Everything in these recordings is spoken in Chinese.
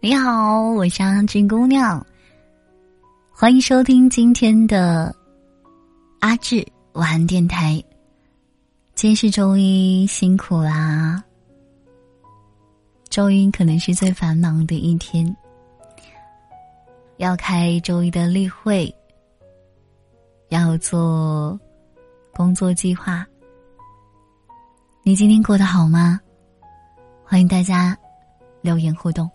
你好，我是阿俊姑娘，欢迎收听今天的阿志晚安电台。今天是周一，辛苦啦！周一可能是最繁忙的一天，要开周一的例会，要做工作计划。你今天过得好吗？欢迎大家留言互动。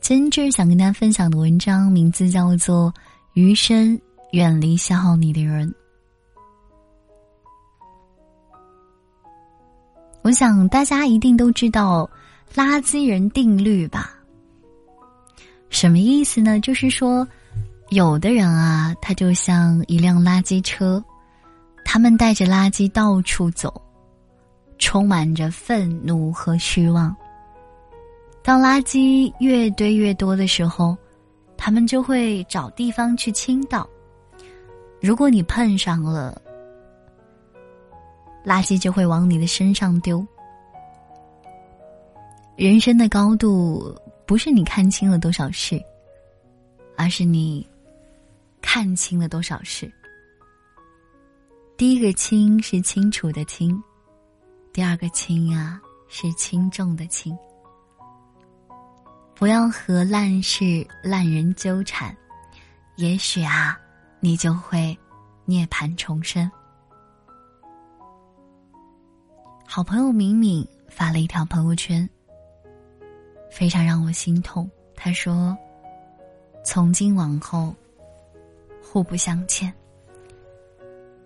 今天就是想跟大家分享的文章名字叫做《余生远离消耗你的人》。我想大家一定都知道垃圾人定律吧？什么意思呢？就是说，有的人啊，他就像一辆垃圾车，他们带着垃圾到处走。充满着愤怒和失望。当垃圾越堆越多的时候，他们就会找地方去倾倒。如果你碰上了，垃圾就会往你的身上丢。人生的高度不是你看清了多少事，而是你看清了多少事。第一个“清”是清楚的“清”。第二个“轻”啊，是轻重的“轻”。不要和烂事、烂人纠缠，也许啊，你就会涅槃重生。好朋友敏敏发了一条朋友圈，非常让我心痛。他说：“从今往后，互不相欠。”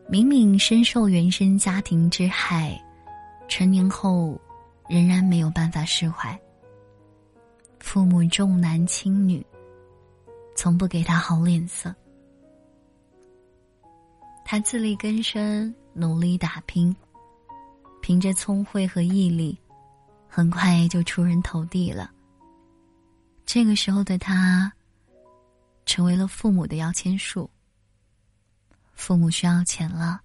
敏敏深受原生家庭之害。成年后，仍然没有办法释怀。父母重男轻女，从不给他好脸色。他自力更生，努力打拼，凭着聪慧和毅力，很快就出人头地了。这个时候的他，成为了父母的摇钱树。父母需要钱了，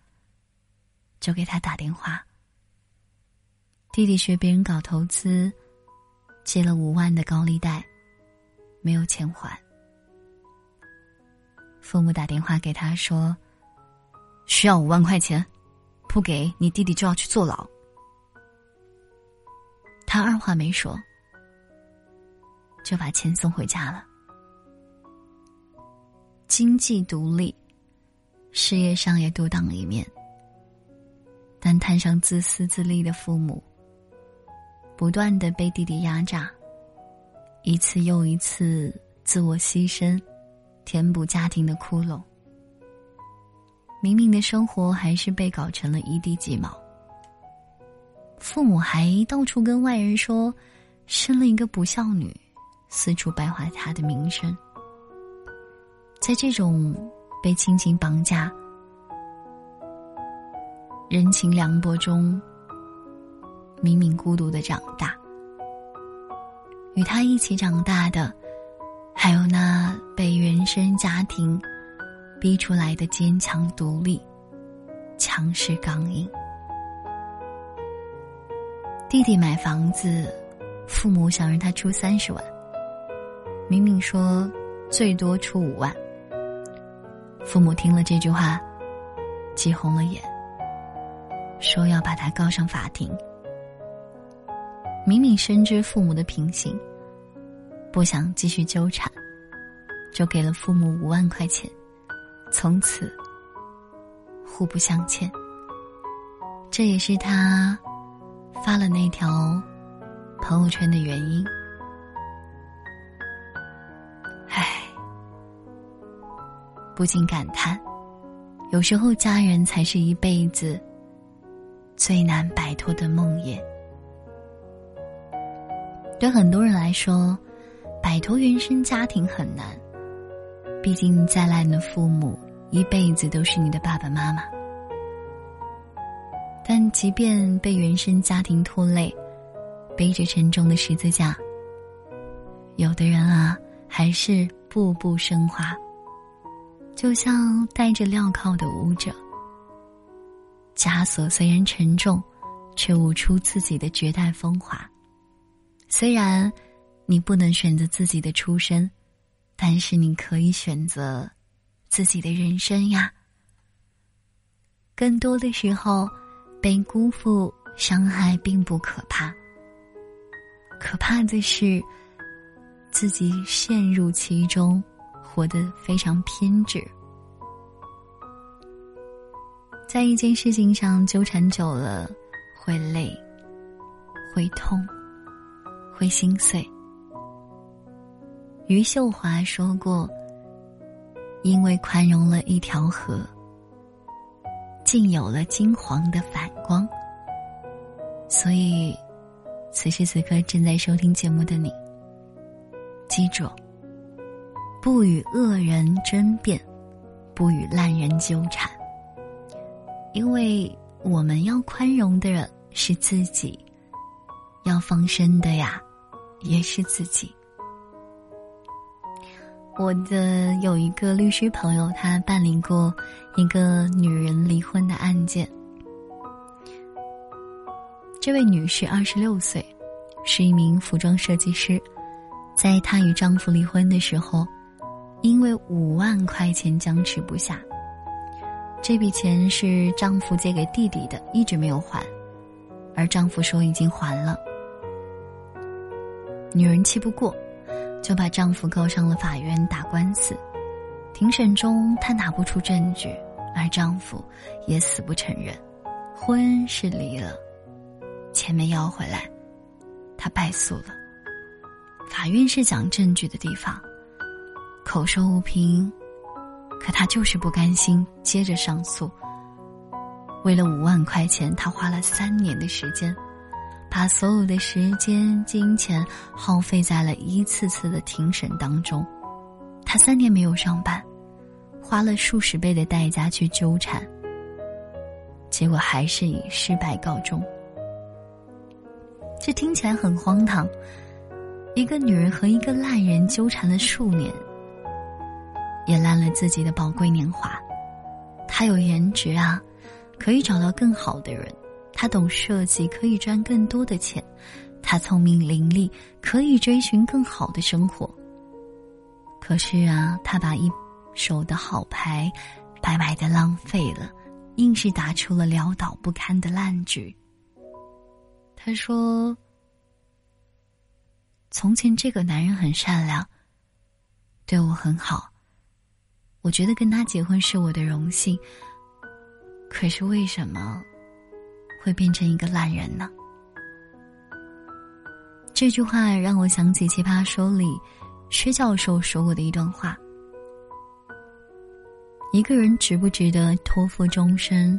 就给他打电话。弟弟学别人搞投资，借了五万的高利贷，没有钱还。父母打电话给他说：“需要五万块钱，不给你弟弟就要去坐牢。”他二话没说，就把钱送回家了。经济独立，事业上也独当一面，但摊上自私自利的父母。不断的被弟弟压榨，一次又一次自我牺牲，填补家庭的窟窿。明明的生活还是被搞成了一地鸡毛。父母还到处跟外人说，生了一个不孝女，四处败坏他的名声。在这种被亲情绑架、人情凉薄中。明明孤独的长大，与他一起长大的，还有那被原生家庭逼出来的坚强独立、强势刚硬。弟弟买房子，父母想让他出三十万，明明说最多出五万。父母听了这句话，急红了眼，说要把他告上法庭。明明深知父母的品行，不想继续纠缠，就给了父母五万块钱，从此互不相欠。这也是他发了那条朋友圈的原因。唉，不禁感叹，有时候家人才是一辈子最难摆脱的梦魇。对很多人来说，摆脱原生家庭很难。毕竟再烂的父母，一辈子都是你的爸爸妈妈。但即便被原生家庭拖累，背着沉重的十字架，有的人啊，还是步步升华。就像戴着镣铐的舞者，枷锁虽然沉重，却舞出自己的绝代风华。虽然你不能选择自己的出身，但是你可以选择自己的人生呀。更多的时候，被辜负、伤害并不可怕，可怕的是自己陷入其中，活得非常偏执。在一件事情上纠缠久了，会累，会痛，会心碎。余秀华说过：“因为宽容了一条河，竟有了金黄的反光。”所以，此时此刻正在收听节目的你，记住：不与恶人争辩，不与烂人纠缠。因为我们要宽容的人是自己，要放生的呀，也是自己。我的有一个律师朋友，他办理过一个女人离婚的案件。这位女士二十六岁，是一名服装设计师，在她与丈夫离婚的时候，因为五万块钱僵持不下。这笔钱是丈夫借给弟弟的，一直没有还，而丈夫说已经还了。女人气不过，就把丈夫告上了法院打官司。庭审中，她拿不出证据，而丈夫也死不承认，婚是离了，钱没要回来，她败诉了。法院是讲证据的地方，口说无凭。可他就是不甘心，接着上诉。为了五万块钱，他花了三年的时间，把所有的时间、金钱耗费在了一次次的庭审当中。他三年没有上班，花了数十倍的代价去纠缠，结果还是以失败告终。这听起来很荒唐，一个女人和一个烂人纠缠了数年。也烂了自己的宝贵年华。她有颜值啊，可以找到更好的人；他懂设计，可以赚更多的钱；他聪明伶俐，可以追寻更好的生活。可是啊，他把一手的好牌白白的浪费了，硬是打出了潦倒不堪的烂局。他说：“从前这个男人很善良，对我很好。”我觉得跟他结婚是我的荣幸，可是为什么会变成一个烂人呢？这句话让我想起《奇葩说》里薛教授说过的一段话：一个人值不值得托付终身，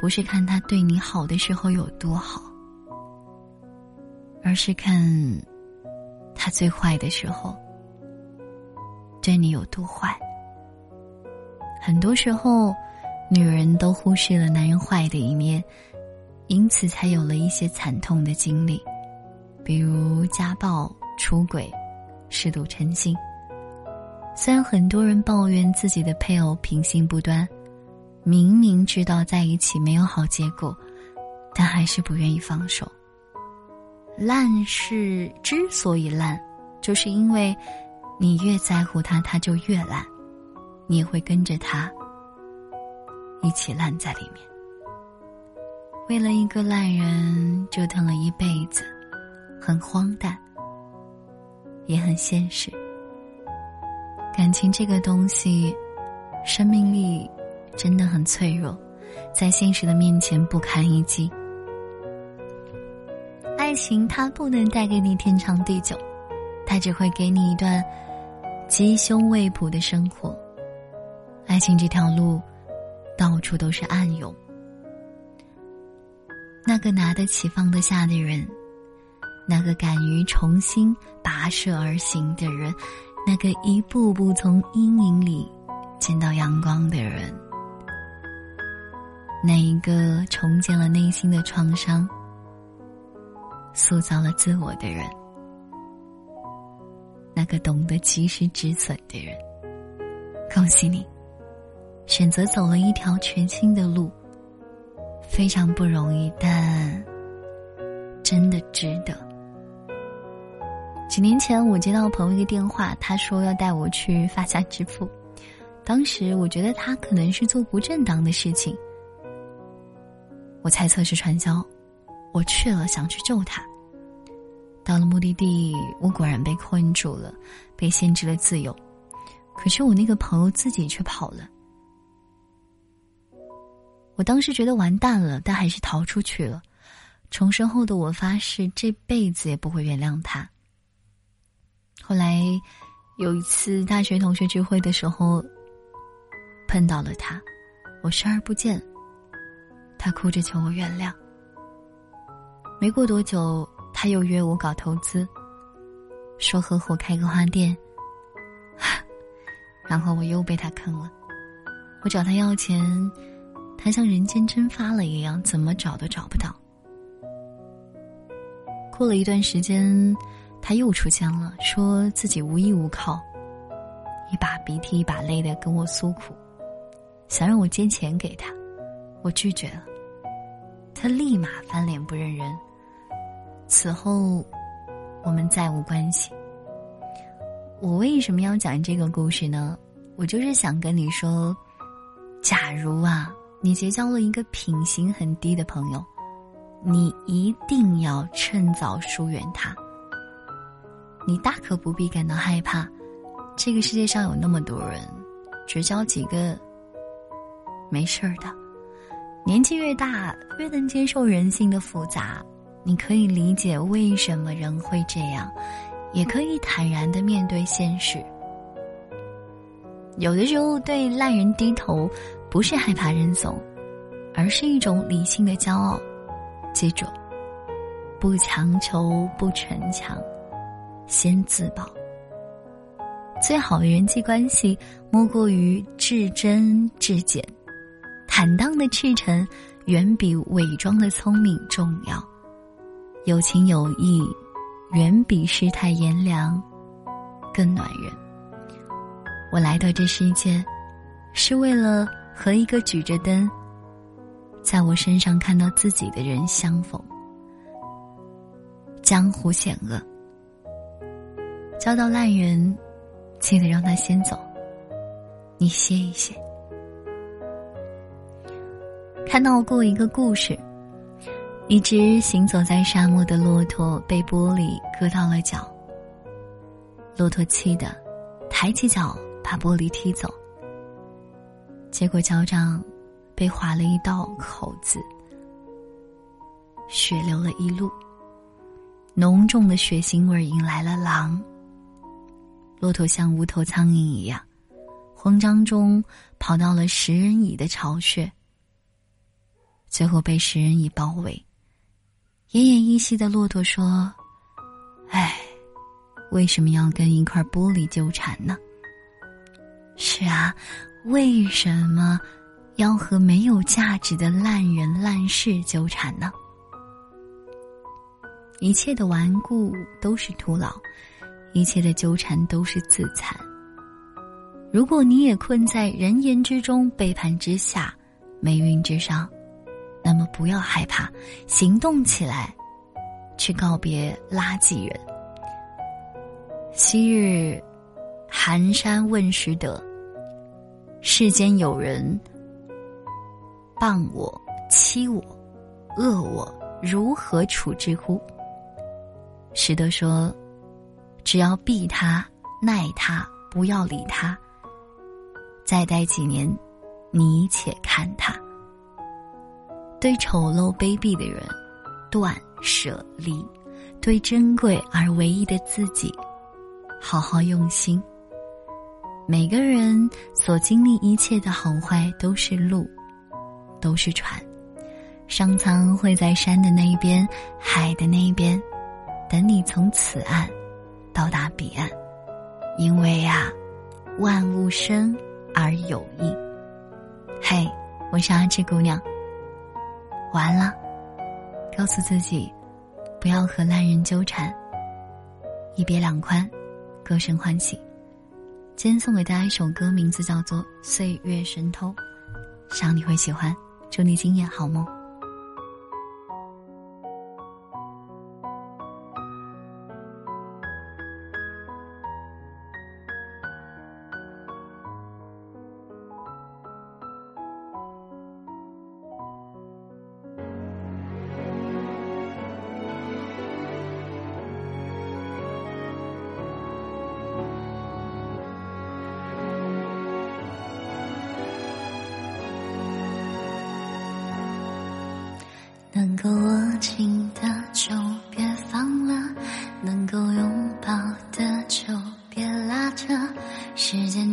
不是看他对你好的时候有多好，而是看他最坏的时候对你有多坏。很多时候，女人都忽视了男人坏的一面，因此才有了一些惨痛的经历，比如家暴、出轨、嗜赌成性。虽然很多人抱怨自己的配偶品性不端，明明知道在一起没有好结果，但还是不愿意放手。烂事之所以烂，就是因为你越在乎他，他就越烂。你也会跟着他一起烂在里面。为了一个烂人折腾了一辈子，很荒诞，也很现实。感情这个东西，生命力真的很脆弱，在现实的面前不堪一击。爱情它不能带给你天长地久，它只会给你一段鸡胸未卜的生活。爱情这条路，到处都是暗涌。那个拿得起放得下的人，那个敢于重新跋涉而行的人，那个一步步从阴影里见到阳光的人，那一个重建了内心的创伤、塑造了自我的人，那个懂得及时止损的人，恭喜你！选择走了一条全新的路，非常不容易，但真的值得。几年前，我接到朋友一个电话，他说要带我去发家致富。当时我觉得他可能是做不正当的事情，我猜测是传销。我去了，想去救他。到了目的地，我果然被困住了，被限制了自由。可是我那个朋友自己却跑了。我当时觉得完蛋了，但还是逃出去了。重生后的我发誓，这辈子也不会原谅他。后来有一次大学同学聚会的时候，碰到了他，我视而不见。他哭着求我原谅。没过多久，他又约我搞投资，说合伙开个花店。然后我又被他坑了。我找他要钱，他像人间蒸发了一样，怎么找都找不到。过了一段时间，他又出现了，说自己无依无靠，一把鼻涕一把泪的跟我诉苦，想让我借钱给他，我拒绝了。他立马翻脸不认人。此后，我们再无关系。我为什么要讲这个故事呢？我就是想跟你说，假如啊，你结交了一个品行很低的朋友，你一定要趁早疏远他。你大可不必感到害怕，这个世界上有那么多人，只交几个没事儿的。年纪越大，越能接受人性的复杂。你可以理解为什么人会这样，也可以坦然的面对现实。有的时候对烂人低头，不是害怕认怂，而是一种理性的骄傲。记住，不强求，不逞强，先自保。最好的人际关系，莫过于至真至简，坦荡的赤诚，远比伪装的聪明重要。有情有义，远比世态炎凉更暖人。我来到这世界，是为了和一个举着灯，在我身上看到自己的人相逢。江湖险恶，交到烂人，记得让他先走，你歇一歇。看到过一个故事。一只行走在沙漠的骆驼被玻璃割到了脚。骆驼气的，抬起脚把玻璃踢走。结果脚掌被划了一道口子，血流了一路。浓重的血腥味引来了狼。骆驼像无头苍蝇一样，慌张中跑到了食人蚁的巢穴，最后被食人蚁包围。奄奄一息的骆驼说：“唉，为什么要跟一块玻璃纠缠呢？是啊，为什么要和没有价值的烂人烂事纠缠呢？一切的顽固都是徒劳，一切的纠缠都是自残。如果你也困在人言之中、背叛之下、霉运之上。”那么不要害怕，行动起来，去告别垃圾人。昔日寒山问拾得，世间有人谤我、欺我、恶我，如何处置乎？拾得说：“只要避他、耐他，不要理他。再待几年，你且看他。”对丑陋卑鄙的人，断舍离；对珍贵而唯一的自己，好好用心。每个人所经历一切的好坏，都是路，都是船。上苍会在山的那一边，海的那一边，等你从此岸到达彼岸。因为呀，万物生而有意。嘿，我是阿志姑娘。完了，告诉自己，不要和烂人纠缠。一别两宽，各生欢喜。今天送给大家一首歌，名字叫做《岁月神偷》，想你会喜欢。祝你今夜好梦。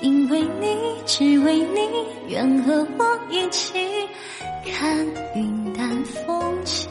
因为你，只为你，愿和我一起看云淡风轻。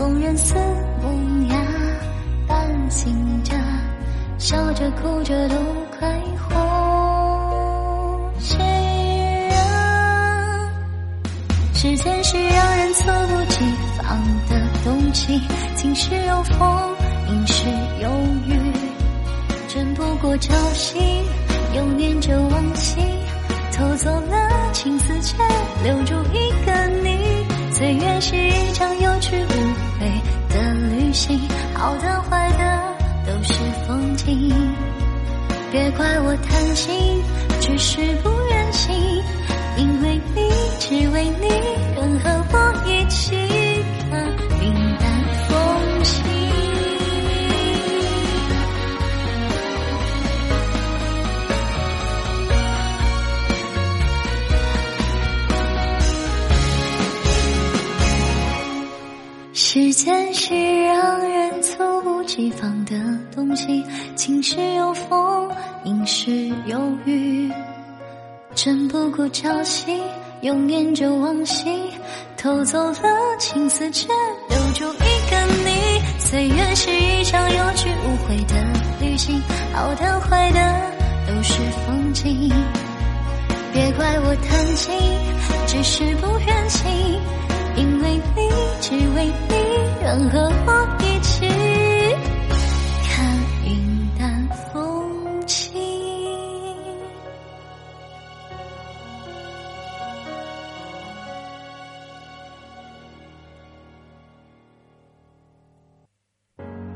纵然似梦呀，半醒着，笑着哭着都快活。谁让时间是让人猝不及防？的东西，晴时有风，阴时有雨，争不过朝夕，又念着往昔，偷走了青丝，却留住一个你。岁月是一场有去无旅行，好的坏的都是风景。别怪我贪心，只是不忍心，因为你，只为你，愿和我一起看云淡风轻。时间是西方的东西，晴时有风，阴时有雨，争不过朝夕，又念着往昔，偷走了青丝，却留住一个你。岁月是一场有去无回的旅行，好的坏的都是风景。别怪我贪心，只是不愿醒。因为你，只为你，愿和我一起。